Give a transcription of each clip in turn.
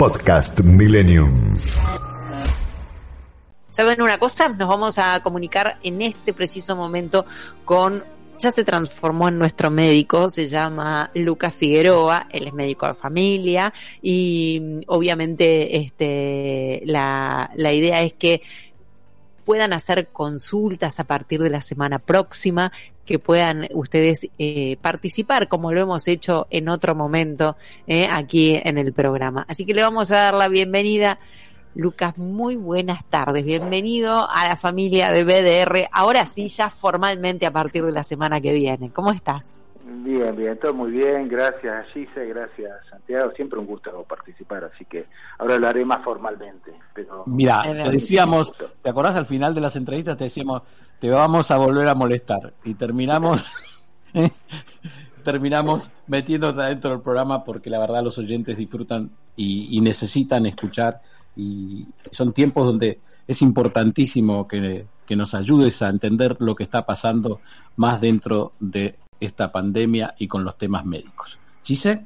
Podcast Millennium. ¿Saben una cosa? Nos vamos a comunicar en este preciso momento con ya se transformó en nuestro médico, se llama Lucas Figueroa, él es médico de familia y obviamente este la, la idea es que puedan hacer consultas a partir de la semana próxima, que puedan ustedes eh, participar como lo hemos hecho en otro momento eh, aquí en el programa. Así que le vamos a dar la bienvenida. Lucas, muy buenas tardes. Bienvenido a la familia de BDR. Ahora sí, ya formalmente a partir de la semana que viene. ¿Cómo estás? Bien, bien, todo muy bien. Gracias, Gise, gracias, Santiago. Siempre un gusto participar, así que ahora lo haré más formalmente. Pero Mira, te decíamos, ¿te acordás al final de las entrevistas? Te decíamos, te vamos a volver a molestar. Y terminamos. terminamos metiéndote adentro del programa porque la verdad los oyentes disfrutan y, y necesitan escuchar y son tiempos donde es importantísimo que, que, nos ayudes a entender lo que está pasando más dentro de esta pandemia y con los temas médicos. ¿Chise?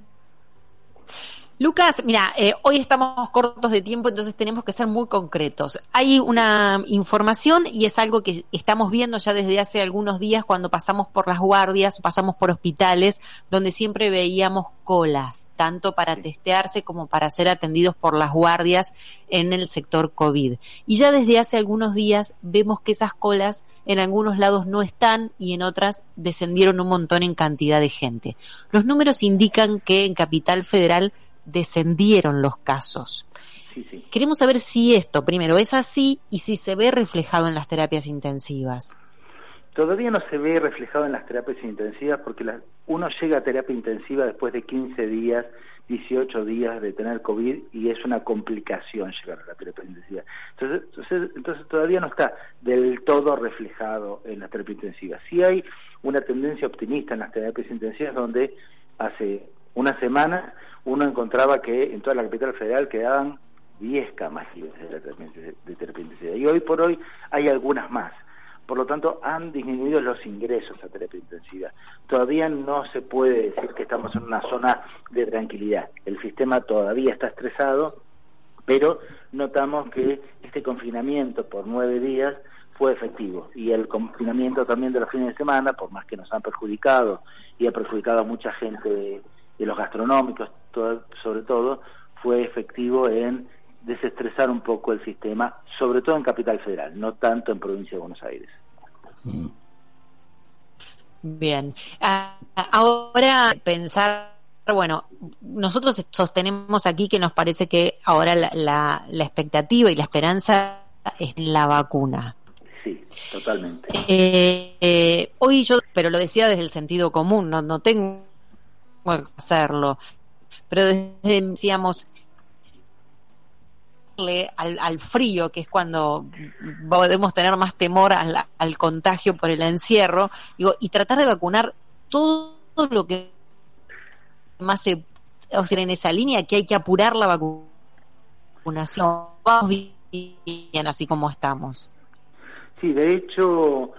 Lucas, mira, eh, hoy estamos cortos de tiempo, entonces tenemos que ser muy concretos. Hay una información y es algo que estamos viendo ya desde hace algunos días cuando pasamos por las guardias, pasamos por hospitales, donde siempre veíamos colas, tanto para testearse como para ser atendidos por las guardias en el sector COVID. Y ya desde hace algunos días vemos que esas colas en algunos lados no están y en otras descendieron un montón en cantidad de gente. Los números indican que en Capital Federal descendieron los casos. Sí, sí. Queremos saber si esto, primero, es así y si se ve reflejado en las terapias intensivas. Todavía no se ve reflejado en las terapias intensivas porque la, uno llega a terapia intensiva después de 15 días, 18 días de tener COVID y es una complicación llegar a la terapia intensiva. Entonces, entonces, entonces todavía no está del todo reflejado en la terapia intensiva. Sí hay una tendencia optimista en las terapias intensivas donde hace una semana uno encontraba que en toda la capital federal quedaban 10 camas de, terapia, intensiva. Y hoy por hoy hay algunas más. Por lo tanto, han disminuido los ingresos a terapia intensiva. Todavía no se puede decir que estamos en una zona de tranquilidad. El sistema todavía está estresado, pero notamos que este confinamiento por nueve días fue efectivo. Y el confinamiento también de los fines de semana, por más que nos han perjudicado y ha perjudicado a mucha gente de los gastronómicos, sobre todo, fue efectivo en desestresar un poco el sistema, sobre todo en Capital Federal, no tanto en Provincia de Buenos Aires. Mm. Bien. Ah, ahora pensar, bueno, nosotros sostenemos aquí que nos parece que ahora la, la, la expectativa y la esperanza es la vacuna. Sí, totalmente. Eh, eh, hoy yo, pero lo decía desde el sentido común, no, no tengo que hacerlo, pero desde, decíamos, al, al, frío, que es cuando podemos tener más temor al, al, contagio por el encierro, digo, y tratar de vacunar todo lo que más se, o sea, en esa línea que hay que apurar la vacunación. Vamos bien así como estamos. Sí, de hecho,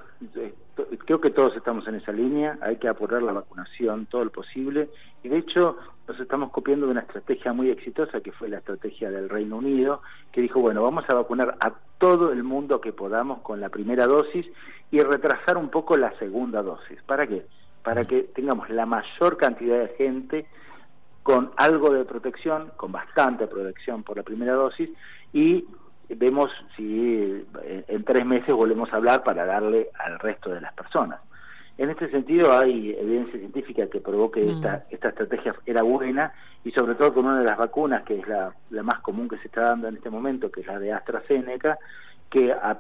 creo que todos estamos en esa línea, hay que apurar la vacunación todo lo posible y de hecho nos estamos copiando de una estrategia muy exitosa que fue la estrategia del Reino Unido que dijo, bueno, vamos a vacunar a todo el mundo que podamos con la primera dosis y retrasar un poco la segunda dosis. ¿Para qué? Para que tengamos la mayor cantidad de gente con algo de protección, con bastante protección por la primera dosis y vemos si en tres meses volvemos a hablar para darle al resto de las personas. En este sentido hay evidencia científica que probó que mm. esta, esta estrategia era buena y sobre todo con una de las vacunas que es la, la más común que se está dando en este momento, que es la de AstraZeneca, que a,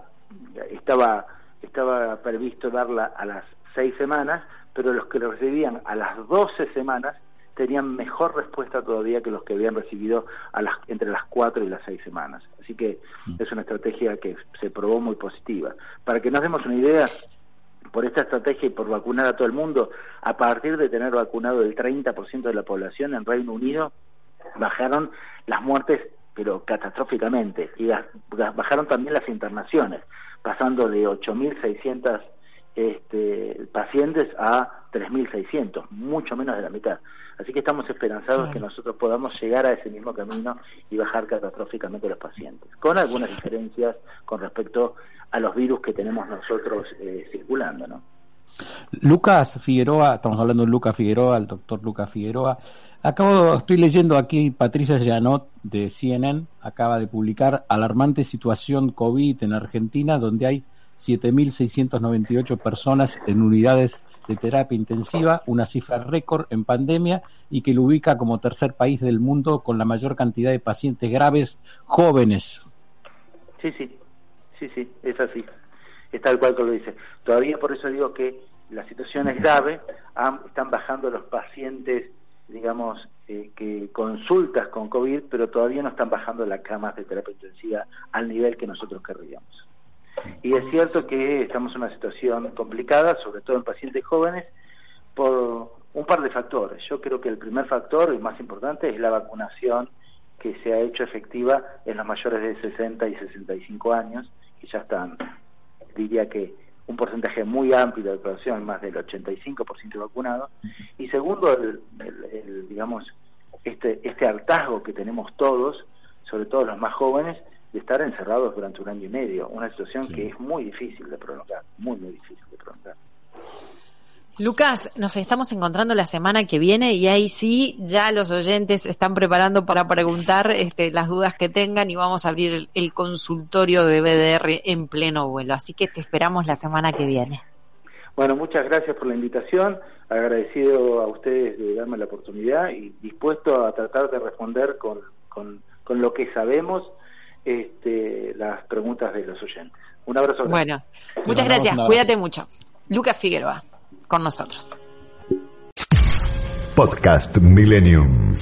estaba, estaba previsto darla a las seis semanas, pero los que lo recibían a las doce semanas tenían mejor respuesta todavía que los que habían recibido a las, entre las cuatro y las seis semanas. Así que mm. es una estrategia que se probó muy positiva. Para que nos demos una idea, por esta estrategia y por vacunar a todo el mundo, a partir de tener vacunado el 30% de la población en Reino Unido, bajaron las muertes, pero catastróficamente, y bajaron también las internaciones, pasando de 8.600 este, pacientes a 3.600, mucho menos de la mitad. Así que estamos esperanzados que nosotros podamos llegar a ese mismo camino y bajar catastróficamente los pacientes, con algunas diferencias con respecto a los virus que tenemos nosotros eh, circulando, ¿no? Lucas Figueroa, estamos hablando de Lucas Figueroa, el doctor Lucas Figueroa. Acabo, estoy leyendo aquí Patricia Llanot de CNN, acaba de publicar alarmante situación COVID en Argentina, donde hay 7.698 personas en unidades de terapia intensiva, una cifra récord en pandemia y que lo ubica como tercer país del mundo con la mayor cantidad de pacientes graves jóvenes. Sí, sí, sí, sí, es así, es tal cual que lo dice. Todavía por eso digo que la situación es grave, están bajando los pacientes, digamos, eh, que consultas con COVID, pero todavía no están bajando las camas de terapia intensiva al nivel que nosotros querríamos. Y es cierto que estamos en una situación complicada, sobre todo en pacientes jóvenes, por un par de factores. Yo creo que el primer factor, y más importante, es la vacunación que se ha hecho efectiva en los mayores de 60 y 65 años, que ya están, diría que un porcentaje muy amplio de población, más del 85% vacunado. Y segundo, el, digamos, este, este hartazgo que tenemos todos, sobre todo los más jóvenes, de estar encerrados durante un año y medio, una situación que es muy difícil de prolongar, muy, muy difícil de prolongar. Lucas, nos estamos encontrando la semana que viene y ahí sí ya los oyentes están preparando para preguntar este, las dudas que tengan y vamos a abrir el, consultorio de BDR en pleno vuelo. Así que te esperamos la semana que viene. Bueno, muchas gracias por la invitación, agradecido a ustedes de darme la oportunidad y dispuesto a tratar de responder con, con, con lo que sabemos este, las preguntas de los oyentes. Un abrazo. Bueno, muchas gracias. Cuídate mucho. Lucas Figueroa, con nosotros. Podcast Millennium.